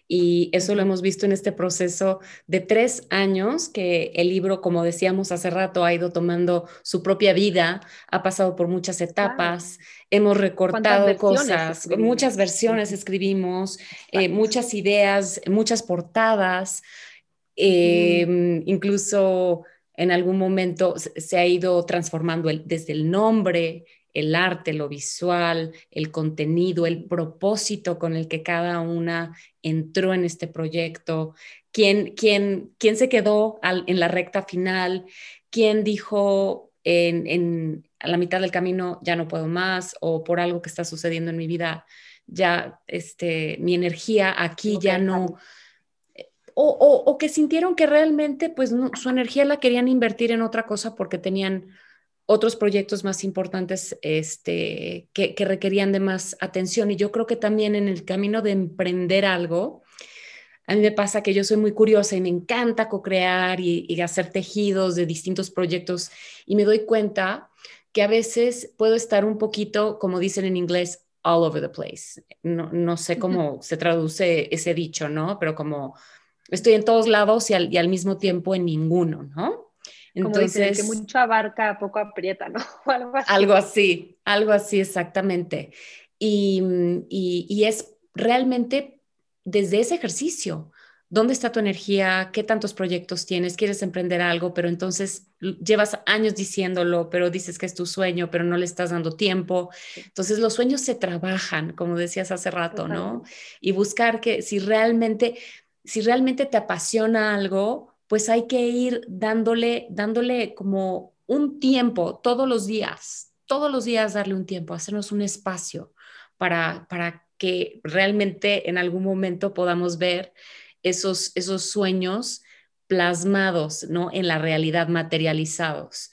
Y eso lo hemos visto en este proceso de tres años que el libro, como decíamos hace rato, ha ido tomando su propia vida, ha pasado por muchas etapas, hemos recortado cosas, muchas versiones escribimos, eh, muchas ideas, muchas portadas, em, incluso en algún momento se ha ido transformando desde el nombre, el arte, lo visual, el contenido, el propósito con el que cada una entró en este proyecto, quién, quién, quién se quedó en la recta final, quién dijo en, a la mitad del camino ya no puedo más o por algo que está sucediendo en mi vida, ya este, mi energía aquí ya no... O, o, que sintieron que realmente pues su energía la querían invertir en otra cosa porque tenían otros proyectos más importantes este, que, requerían de más atención. Y yo creo que también en el camino de emprender algo, a mí me pasa que yo soy muy curiosa y me encanta co-crear y, y, hacer tejidos de distintos proyectos y me doy cuenta que a veces puedo estar un poquito, como dicen en inglés, all over the place. No, no sé cómo se traduce ese dicho, ¿no? Pero como estoy en todos lados y al, y al mismo tiempo en ninguno, ¿no? Entonces, como que mucho abarca, poco aprieta, ¿no? *laughs* algo así. Algo así, algo así exactamente. Y, y, y es realmente desde ese ejercicio ¿Dónde está tu energía? ¿Qué tantos proyectos tienes? ¿Quieres emprender algo? Pero entonces llevas años diciéndolo, pero dices que es tu sueño, pero no le estás dando tiempo. Entonces los sueños se trabajan, como decías hace rato, ¿no? Y buscar que si realmente, si realmente te apasiona algo, pues hay que ir dándole, dándole como un tiempo todos los días, todos los días darle un tiempo, hacernos un espacio para, para que realmente en algún momento podamos ver esos, esos sueños plasmados, ¿no? En la realidad, materializados.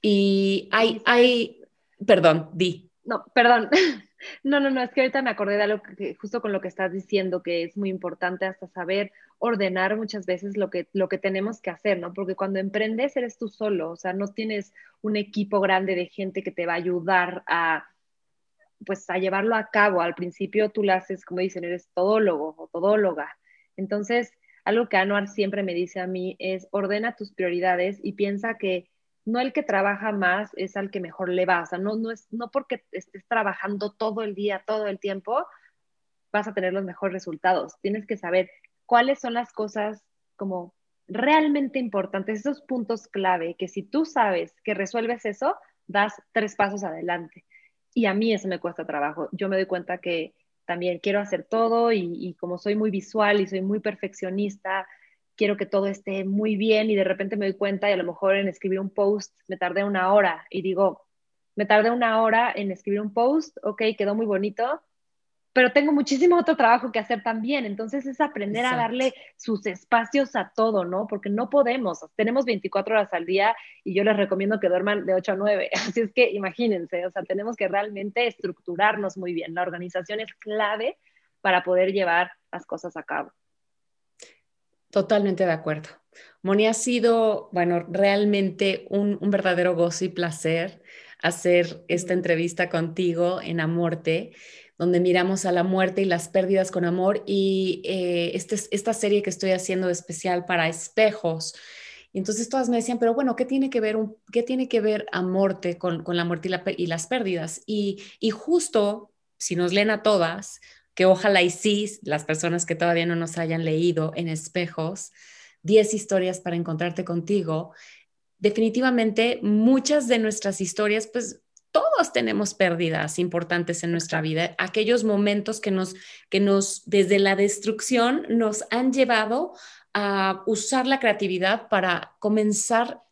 Y hay, hay, perdón, di. No, perdón. *laughs* No, no, no, es que ahorita me acordé de algo que justo con lo que estás diciendo, que es muy importante hasta saber ordenar muchas veces lo que, lo que tenemos que hacer, ¿no? Porque cuando emprendes eres tú solo, o sea, no tienes un equipo grande de gente que te va a ayudar a, pues, a llevarlo a cabo. Al principio tú lo haces, como dicen, eres todólogo o todóloga entonces, algo que Anuar siempre me dice a mí es ordena tus prioridades y piensa que no el que trabaja más es al que mejor le va, no, no, es, no porque estés trabajando todo el día, todo el tiempo, vas a tener los mejores resultados. Tienes que saber cuáles son las cosas como realmente importantes, esos puntos clave, que si tú sabes que resuelves eso, das tres pasos adelante. Y a mí eso me cuesta trabajo. Yo me doy cuenta que también quiero hacer todo y, como soy muy visual y soy muy perfeccionista, quiero que todo esté muy bien y de repente me doy cuenta y a lo mejor en escribir un post me tardé una hora y digo, me tardé una hora en escribir un post, ok, quedó muy bonito, pero tengo muchísimo otro trabajo que hacer también. Entonces es aprender a darle sus espacios a todo, ¿no? Porque no podemos, tenemos 24 horas al día y yo les recomiendo que duerman de 8 a 9. *laughs* Así es que imagínense, o sea, tenemos que realmente estructurarnos muy bien. La organización es clave para poder llevar las cosas a cabo. Totalmente de acuerdo. Moni, ha sido, bueno, realmente un, un verdadero gozo y placer hacer esta entrevista contigo en Amorte donde miramos a la muerte y las pérdidas con amor. Y eh, este, esta serie que estoy haciendo especial para espejos. Y entonces todas me decían, pero bueno, ¿qué tiene que ver, un, qué tiene que ver Amorte con, con la muerte y, y las pérdidas? Y, y justo, si nos leen a todas, que ojalá y sí, las personas que todavía no nos hayan leído en espejos, 10 historias para encontrarte contigo, definitivamente muchas de nuestras historias pues todos tenemos pérdidas importantes en nuestra vida, aquellos momentos que nos, que nos, desde la destrucción, nos han llevado a usar la creatividad para comenzar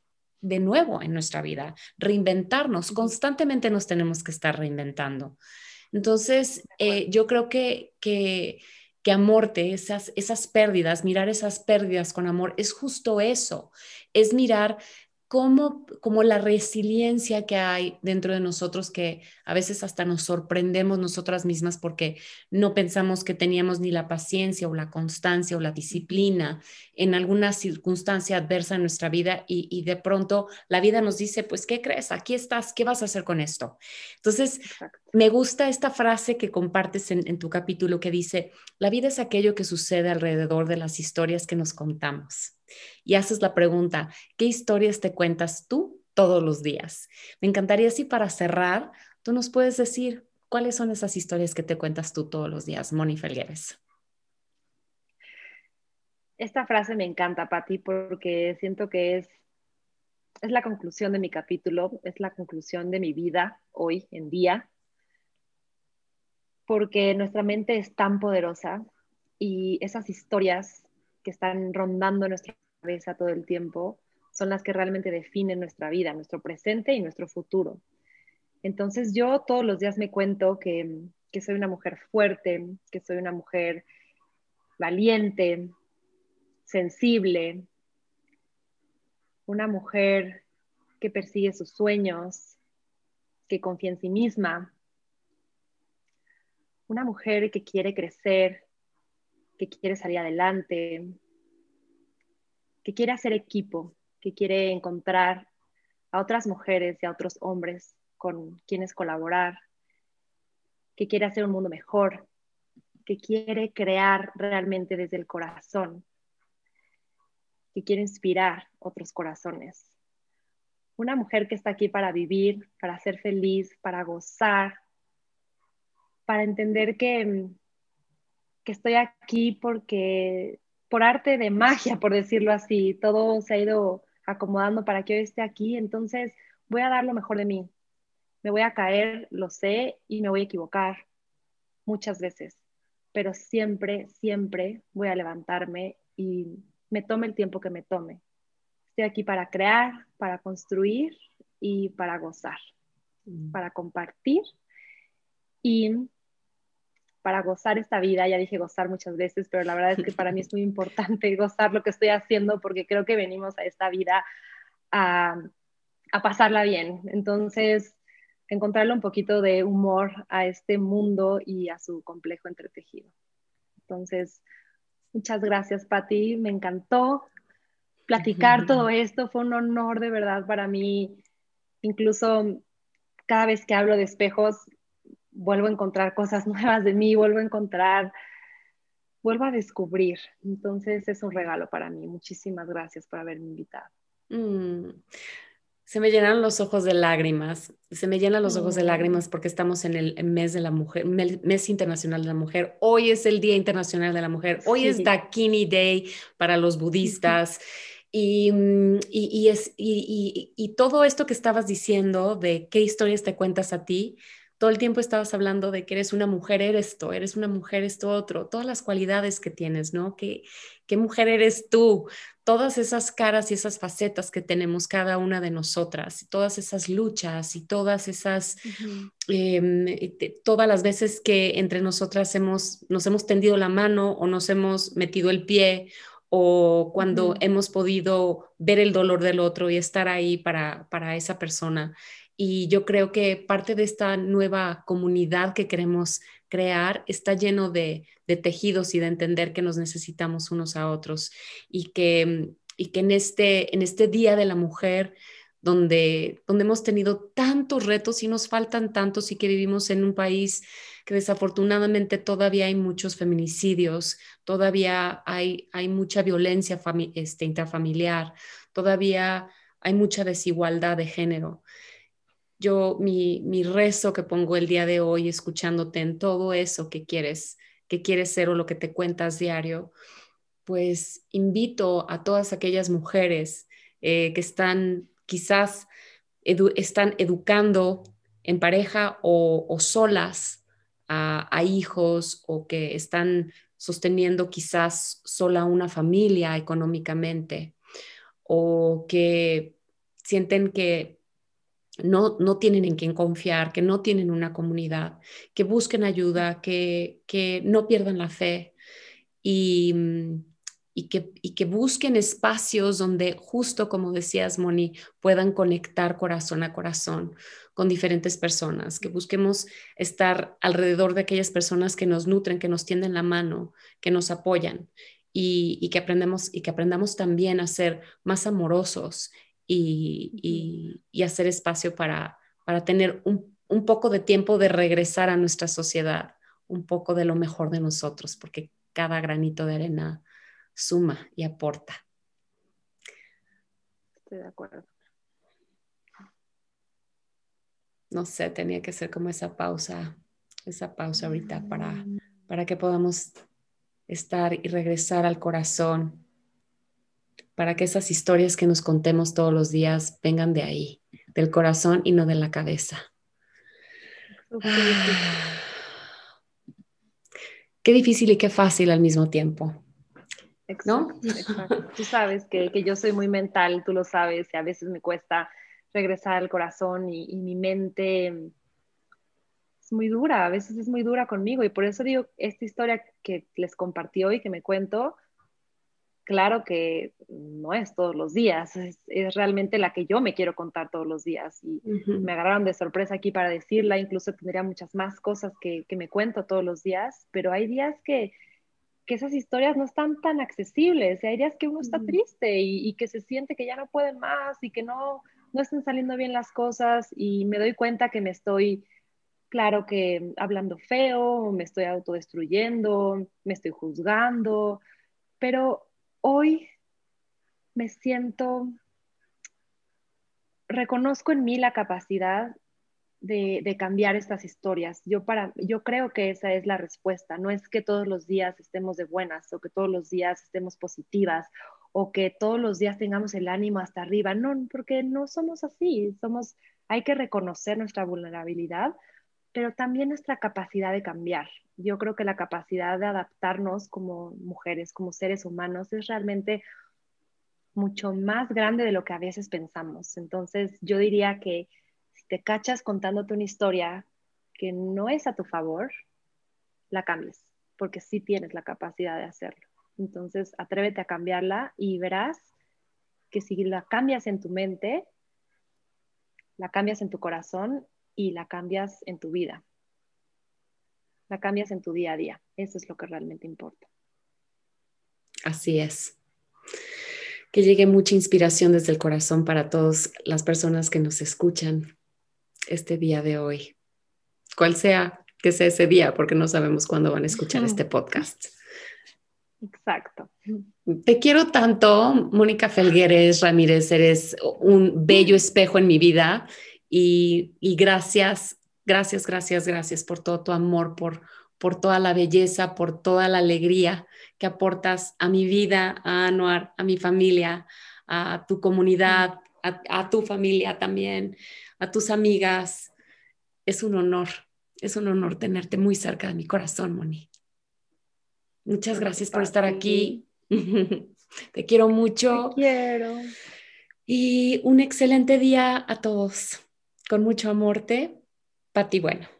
de nuevo en nuestra vida, reinventarnos. Constantemente nos tenemos que estar reinventando. Entonces, eh, yo creo que, que, que amorte, esas, esas pérdidas, mirar esas pérdidas con amor, es justo eso, es mirar como, como la resiliencia que hay dentro de nosotros, que a veces hasta nos sorprendemos nosotras mismas porque no pensamos que teníamos ni la paciencia o la constancia o la disciplina en alguna circunstancia adversa en nuestra vida y, de pronto la vida nos dice, pues, ¿qué crees? Aquí estás, ¿qué vas a hacer con esto? Entonces, me gusta esta frase que compartes en, tu capítulo que dice, la vida es aquello que sucede alrededor de las historias que nos contamos y haces la pregunta, ¿qué historias te cuentas tú todos los días? Me encantaría si para cerrar, tú nos puedes decir cuáles son esas historias que te cuentas tú todos los días, Moni Felgueres. Esta frase me encanta, Patti, porque siento que es es la conclusión de mi capítulo, es la conclusión de mi vida hoy en día, porque nuestra mente es tan poderosa y esas historias que están rondando nuestra cabeza todo el tiempo son las que realmente definen nuestra vida, nuestro presente y nuestro futuro. Entonces yo todos los días me cuento que, que soy una mujer fuerte, que soy una mujer valiente, sensible, una mujer que persigue sus sueños, que confía en sí misma, una mujer que quiere crecer, que quiere salir adelante, que quiere hacer equipo, que quiere encontrar a otras mujeres y a otros hombres con quienes colaborar, que quiere hacer un mundo mejor, que quiere crear realmente desde el corazón, que quiere inspirar otros corazones. Una mujer que está aquí para vivir, para ser feliz, para gozar, para entender que, que estoy aquí porque por arte de magia, por decirlo así, todo se ha ido acomodando para que yo esté aquí, entonces voy a dar lo mejor de mí. Me voy a caer, lo sé, y me voy a equivocar muchas veces, pero siempre, siempre voy a levantarme y me tome el tiempo que me tome. Estoy aquí para crear, para construir y para gozar, mm. para compartir y para gozar esta vida. Ya dije gozar muchas veces, pero la verdad es que para mí es muy importante *laughs* gozar lo que estoy haciendo porque creo que venimos a esta vida a, a pasarla bien. Entonces, encontrarle un poquito de humor a este mundo y a su complejo entretejido. Entonces, Muchas gracias, Patti. Me encantó platicar todo esto. Fue un honor de verdad para mí. Incluso cada vez que hablo de espejos, vuelvo a encontrar cosas *laughs* nuevas de mí, vuelvo a encontrar, vuelvo a descubrir. Entonces es un regalo para mí. Muchísimas gracias por haberme invitado. Mm. Se me llenan los ojos de lágrimas, se me llenan los ojos de lágrimas porque estamos en el mes de la mujer, mes internacional de la mujer. Hoy es el Día Internacional de la Mujer, hoy es Dakini Day para los budistas. Y, mm, y, y, es, y, todo esto que estabas diciendo de qué historias te cuentas a ti, todo el tiempo estabas hablando de que eres una mujer, eres esto, eres una mujer, esto otro, todas las cualidades que tienes, ¿no? ¿Qué, qué mujer eres tú? Todas esas caras y esas facetas que tenemos cada una de nosotras, todas esas luchas y todas esas, em, todas las veces que entre nosotras hemos, nos hemos tendido la mano o nos hemos metido el pie o cuando hemos podido ver el dolor del otro y estar ahí para, para esa persona. Y yo creo que parte de esta nueva comunidad que queremos crear está lleno de, tejidos y de entender que nos necesitamos unos a otros y que, y que en, este, en este Día de la Mujer, donde, donde hemos tenido tantos retos y nos faltan tantos y que vivimos en un país que desafortunadamente todavía hay muchos feminicidios, todavía hay, hay mucha violencia este, intrafamiliar, todavía hay mucha desigualdad de género yo mi, mi rezo que pongo el día de hoy escuchándote en todo eso que quieres, que quieres ser o lo que te cuentas diario, pues invito a todas aquellas mujeres eh, que están quizás están educando en pareja o, solas a, a, hijos o que están sosteniendo quizás sola una familia económicamente o que sienten que no, no tienen en quién confiar, que no tienen una comunidad, que busquen ayuda, que, no pierdan la fe y, mm, y, que, y que busquen espacios donde, justo como decías, Moni, puedan conectar corazón a corazón con diferentes personas, que busquemos estar alrededor de aquellas personas que nos nutren, que nos tienden la mano, que nos apoyan y, que aprendemos y que aprendamos también a ser más amorosos y, hacer espacio para, para tener un, un, poco de tiempo de regresar a nuestra sociedad, un poco de lo mejor de nosotros, porque cada granito de arena suma y aporta. Estoy de acuerdo. No sé, tenía que ser como esa pausa, esa pausa ahorita para, para que podamos estar y regresar al corazón para que esas historias que nos contemos todos los días vengan de ahí, del corazón y no de la cabeza. *sighs* Qué difícil y qué fácil al mismo tiempo. Exacto, Tú sabes que, yo soy muy mental, tú lo sabes, y a veces me cuesta regresar al corazón y, mi mente es muy dura, a veces es muy dura conmigo y por eso digo, esta historia que les compartí hoy, que me cuento, claro que no es todos los días, es, realmente la que yo me quiero contar todos los días y me agarraron de sorpresa aquí para decirla, incluso tendría muchas más cosas que, que me cuento todos los días, pero hay días que que esas historias no están tan accesibles. hay días que uno está triste y, que se siente que ya no puede más y que no, no están saliendo bien las cosas y me doy cuenta que me estoy, claro que hablando feo, me estoy autodestruyendo, me estoy juzgando, pero hoy me siento, reconozco en mí la capacidad de, cambiar estas historias. Yo, para, yo creo que esa es la respuesta. No es que todos los días estemos de buenas o que todos los días estemos positivas o que todos los días tengamos el ánimo hasta arriba. No, porque no somos así. Somos, hay que reconocer nuestra vulnerabilidad, pero también nuestra capacidad de cambiar. Yo creo que la capacidad de adaptarnos como mujeres, como seres humanos, es realmente mucho más grande de lo que a veces pensamos. Entonces, yo diría que te cachas contándote una historia que no es a tu favor, la cambies, porque sí tienes la capacidad de hacerlo. Entonces, atrévete a cambiarla y verás que si la cambias en tu mente, la cambias en tu corazón y la cambias en tu vida. La cambias en tu día a día. Eso es lo que realmente importa. Así es. Que llegue mucha inspiración desde el corazón para todas las personas que nos escuchan este día de hoy, cual sea que sea ese día, porque no sabemos cuándo van a escuchar *laughs* este podcast. Exacto. Te quiero tanto, Mónica Felgueres Ramírez, eres un bello espejo en mi vida y, gracias, gracias, gracias, gracias por todo tu amor, por, por toda la belleza, por toda la alegría que aportas a mi vida, a Anuar, a mi familia, a tu comunidad, a tu familia también a tus amigas. Es un honor, es un honor tenerte muy cerca de mi corazón, Moni. Muchas gracias por estar aquí. *laughs* Te quiero mucho. Te quiero. Y un excelente día a todos. Con mucho amor, te, Pati Bueno.